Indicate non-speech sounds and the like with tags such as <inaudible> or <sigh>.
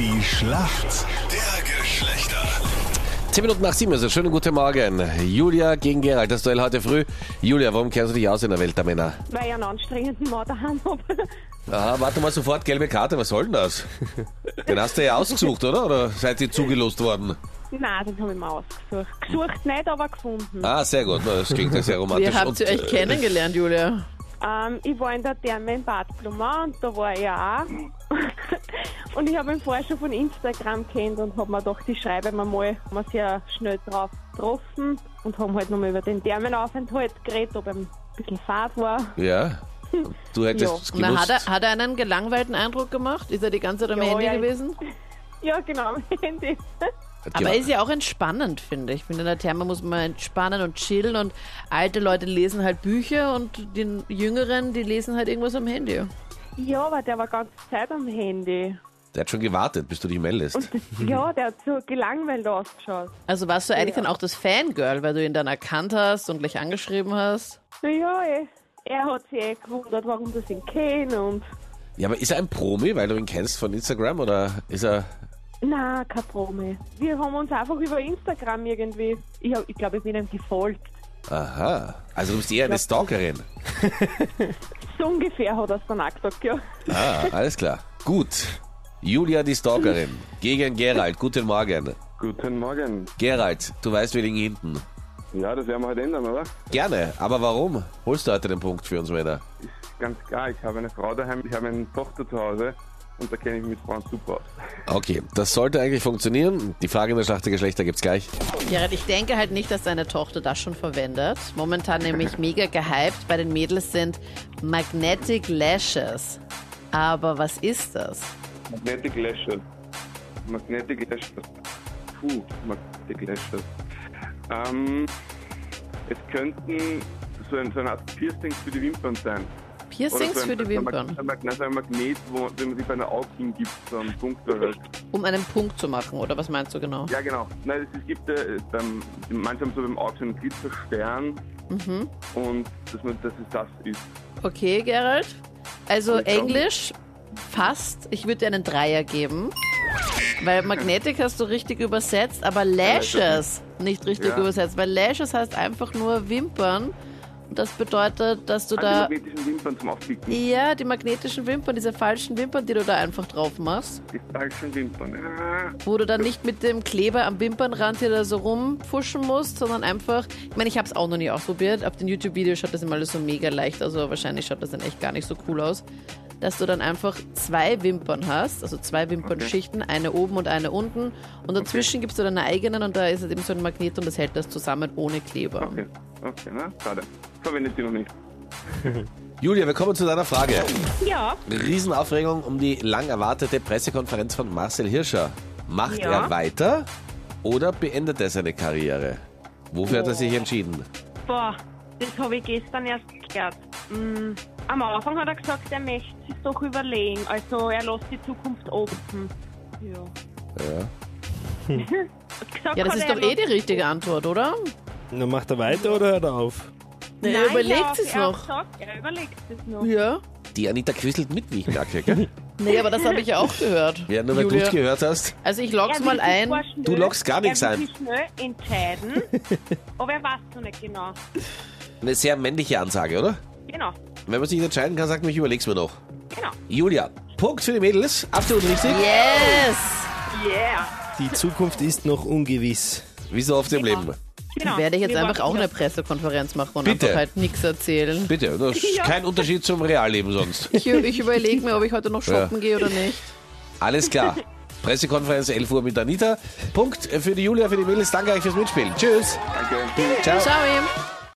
Die Schlacht der Geschlechter. Zehn Minuten nach sieben, also schönen guten Morgen. Julia gegen Gerald, das Duell heute früh. Julia, warum kennst du dich aus in der Welt der Männer? weil ich einen anstrengenden Mann daheim habe. Aha, warte mal sofort, gelbe Karte, was soll denn das? Den hast du ja ausgesucht, oder? Oder seid ihr zugelost worden? Nein, den habe ich mir ausgesucht. Gesucht nicht, aber gefunden. Ah, sehr gut, das klingt ja sehr romantisch. Wie habt ihr Und, euch äh, kennengelernt, Julia? Ähm, ich war in der Therme in Bad Blumau und da war ich auch. Und ich habe ihn vorher schon von Instagram kennt und habe mir gedacht, ich schreibe mir mal, haben wir sehr schnell drauf getroffen und haben halt nochmal über den Thermenaufenthalt geredet, ob er ein bisschen fad war. Ja, <laughs> du hättest Na, gewusst. hat, er, hat er einen gelangweilten Eindruck gemacht? Ist er die ganze Zeit am Ja, Handy ja. gewesen? <laughs> Ja, genau, am Handy. Aber ist ja auch entspannend, finde ich. Ich finde, in der Therme muss man entspannen und chillen und alte Leute lesen halt Bücher und die Jüngeren, die lesen halt irgendwas am Handy. Ja, aber der war die ganze Zeit am Handy. Der hat schon gewartet, bis du dich meldest. Und das, <laughs> ja, der hat so gelangweilt ausgeschaut. Also warst du eigentlich Ja. dann auch das Fangirl, weil du ihn dann erkannt hast und gleich angeschrieben hast? Ja, eh. Er hat sich eh gewundert, warum das ihn kennt und Ja, aber ist er ein Promi, weil du ihn kennst von Instagram oder ist er. Na, kein Promi. Wir haben uns einfach über Instagram irgendwie. Ich, ich glaube, ich bin ihm gefolgt. Aha. Also du bist eher eine Stalkerin. So ungefähr hat er es dann auch gesagt, ja. Ah, alles klar. Gut. Julia die Stalkerin gegen Gerald. Guten Morgen. Guten Morgen. Gerald, du weißt, wir liegen hinten. Ja, das werden wir heute ändern, oder? Gerne, aber warum? Holst du heute den Punkt für uns Männer? Ist ganz klar, ich habe eine Frau daheim, ich habe eine Tochter zu Hause und da kenne ich mich mit Frauen super aus. Okay, das sollte eigentlich funktionieren. Die Frage in der Schlacht der Geschlechter gibt's gleich. Gerrit, ich denke halt nicht, dass deine Tochter das schon verwendet. Momentan nämlich <laughs> mega gehypt bei den Mädels sind Magnetic Lashes. Aber was ist das? Magnetic Lashes. Magnetic Lashes. Puh, Magnetic Lashes. Ähm, es könnten so, ein, so eine Art Piercings für die Wimpern sein. Piercings so ein, für die Wimpern, So ein, Mag- so ein Magnet, wo, wenn man sich bei einer Auge hingibt, so einen Punkt oder halt. <laughs> um einen Punkt zu machen, oder was meinst du genau? Ja, genau. Nein, es, gibt äh, beim, manche haben so beim Auge so einen Glitzerstern Mhm. und dass, man, dass es das ist. Okay, Gerald. Also? Englisch fast. Ich würde dir einen Dreier geben. Weil Magnetic hast du richtig übersetzt, aber Lashes nicht richtig Ja. übersetzt. Weil Lashes heißt einfach nur Wimpern. Und das bedeutet, dass du Also da. die magnetischen Wimpern zum Aufpicken. Ja, die magnetischen Wimpern, diese falschen Wimpern, die du da einfach drauf machst. Die falschen Wimpern. Ah, Wo du dann nicht mit dem Kleber am Wimpernrand hier da so rumpfuschen musst, sondern einfach. Ich meine, ich habe es auch noch nie ausprobiert. Auf den YouTube-Videos schaut das immer alles so mega leicht aber wahrscheinlich schaut das dann echt gar nicht so cool aus. Dass du dann einfach zwei Wimpern hast, also zwei Wimpernschichten, eine oben und eine unten. Und dazwischen gibst du deine eigenen und da ist es eben so ein Magnet und das hält das zusammen ohne Kleber. Okay, okay, na, schade. Verwendet sie noch nicht. <laughs> Julia, wir kommen zu deiner Frage. Ja, Riesenaufregung um die lang erwartete Pressekonferenz von Marcel Hirscher. Macht Ja. er weiter oder beendet er seine Karriere? Wofür hat er sich entschieden? boah, das habe ich gestern erst gehört. Mm, am Anfang hat er gesagt, er möchte sich doch überlegen. Also er lässt die Zukunft offen. Ja. Ja. <laughs> gesagt Ja, das ist doch eh die richtige Antwort, oder? Na, macht er weiter oder hört er auf? Nein, er überlegt ja, er hat noch. Gesagt, er überlegt es noch. Ja. Die Anita quisselt mit, wie ich merke. Gell? <laughs> Nee, aber das habe ich ja auch gehört. Ja, nur weil du es gehört hast. Also ich log's mal ein. schnell- Du loggst gar nichts er will ein. sich schnell entscheiden, <laughs> aber er weiß noch nicht genau. Eine sehr männliche Ansage, oder? Genau, Wenn man sich nicht entscheiden kann, sagt man, ich überleg's mir noch. genau. Julia, Punkt für die Mädels. Absolut richtig. Yes! Yeah. Die Zukunft ist noch ungewiss. Wie so oft im Genau. Leben. genau. Werde ich jetzt Wir einfach auch eine Pressekonferenz machen und Bitte. einfach halt nichts erzählen. Bitte, das ist Ja. kein Unterschied zum Realleben sonst. Ich, ich überlege mir, ob ich heute noch shoppen Ja. gehe oder nicht. Alles klar. Pressekonferenz 11 Uhr mit Anita. Punkt für die Julia, für die Mädels. Danke euch fürs Mitspielen. Tschüss. Danke. Ciao. Ciao.